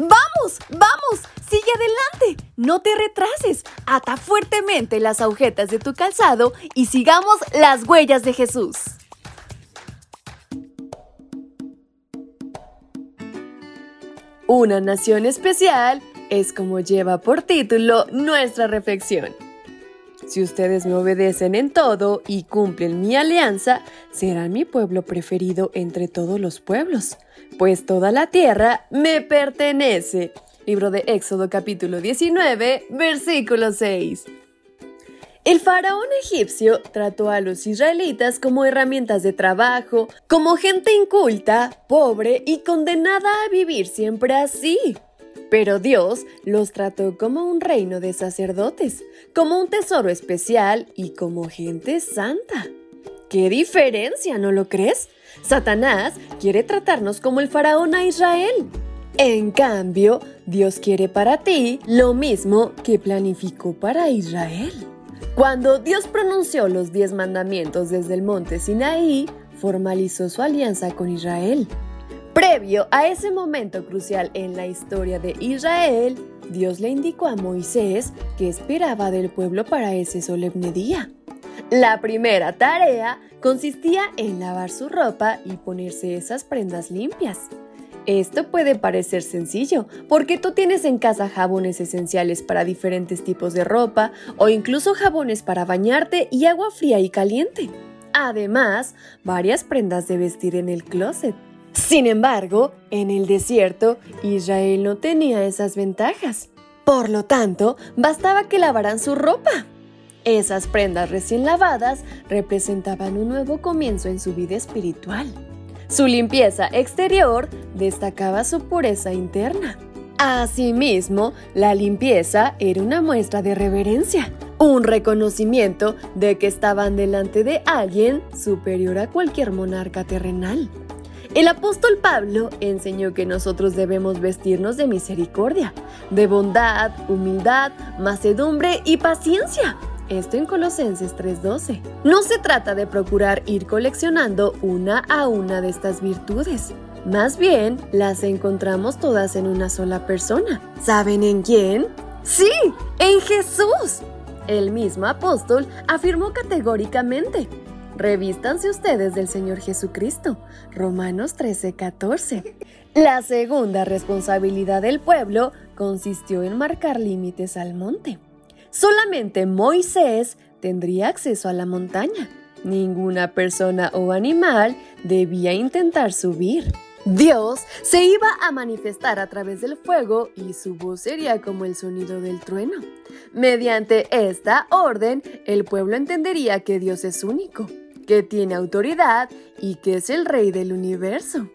¡Vamos! ¡Vamos! ¡Sigue adelante! No te retrases. Ata fuertemente las agujetas de tu calzado y sigamos las huellas de Jesús. Una nación especial es como lleva por título nuestra reflexión. Si ustedes me obedecen en todo y cumplen mi alianza, serán mi pueblo preferido entre todos los pueblos, pues toda la tierra me pertenece. Libro de Éxodo capítulo 19, versículo 6. El faraón egipcio trató a los israelitas como herramientas de trabajo, como gente inculta, pobre y condenada a vivir siempre así. Pero Dios los trató como un reino de sacerdotes, como un tesoro especial y como gente santa. ¿Qué diferencia, no lo crees? Satanás quiere tratarnos como el faraón a Israel. En cambio, Dios quiere para ti lo mismo que planificó para Israel. Cuando Dios pronunció los diez mandamientos desde el monte Sinaí, formalizó su alianza con Israel. Previo a ese momento crucial en la historia de Israel, Dios le indicó a Moisés que esperaba del pueblo para ese solemne día. La primera tarea consistía en lavar su ropa y ponerse esas prendas limpias. Esto puede parecer sencillo, porque tú tienes en casa jabones esenciales para diferentes tipos de ropa o incluso jabones para bañarte y agua fría y caliente. Además, varias prendas de vestir en el closet. Sin embargo, en el desierto, Israel no tenía esas ventajas. Por lo tanto, bastaba que lavaran su ropa. Esas prendas recién lavadas representaban un nuevo comienzo en su vida espiritual. Su limpieza exterior destacaba su pureza interna. Asimismo, la limpieza era una muestra de reverencia, un reconocimiento de que estaban delante de alguien superior a cualquier monarca terrenal. El apóstol Pablo enseñó que nosotros debemos vestirnos de misericordia, de bondad, humildad, macedumbre y paciencia. Esto en Colosenses 3:12. No se trata de procurar ir coleccionando una a una de estas virtudes. Más bien, las encontramos todas en una sola persona. ¿Saben en quién? Sí, en Jesús. El mismo apóstol afirmó categóricamente, Revístanse ustedes del Señor Jesucristo. Romanos 13:14. La segunda responsabilidad del pueblo consistió en marcar límites al monte. Solamente Moisés tendría acceso a la montaña. Ninguna persona o animal debía intentar subir. Dios se iba a manifestar a través del fuego y su voz sería como el sonido del trueno. Mediante esta orden, el pueblo entendería que Dios es único que tiene autoridad y que es el rey del universo.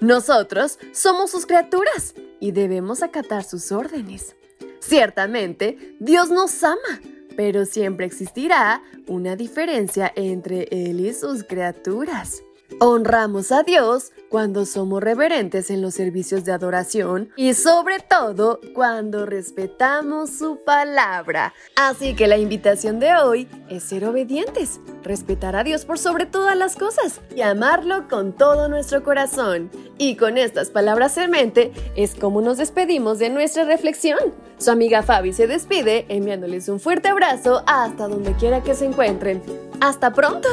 Nosotros somos sus criaturas y debemos acatar sus órdenes. Ciertamente, Dios nos ama, pero siempre existirá una diferencia entre Él y sus criaturas. Honramos a Dios cuando somos reverentes en los servicios de adoración y sobre todo cuando respetamos su palabra. Así que la invitación de hoy es ser obedientes, respetar a Dios por sobre todas las cosas y amarlo con todo nuestro corazón. Y con estas palabras en mente es como nos despedimos de nuestra reflexión. Su amiga Fabi se despide enviándoles un fuerte abrazo hasta donde quiera que se encuentren. ¡Hasta pronto!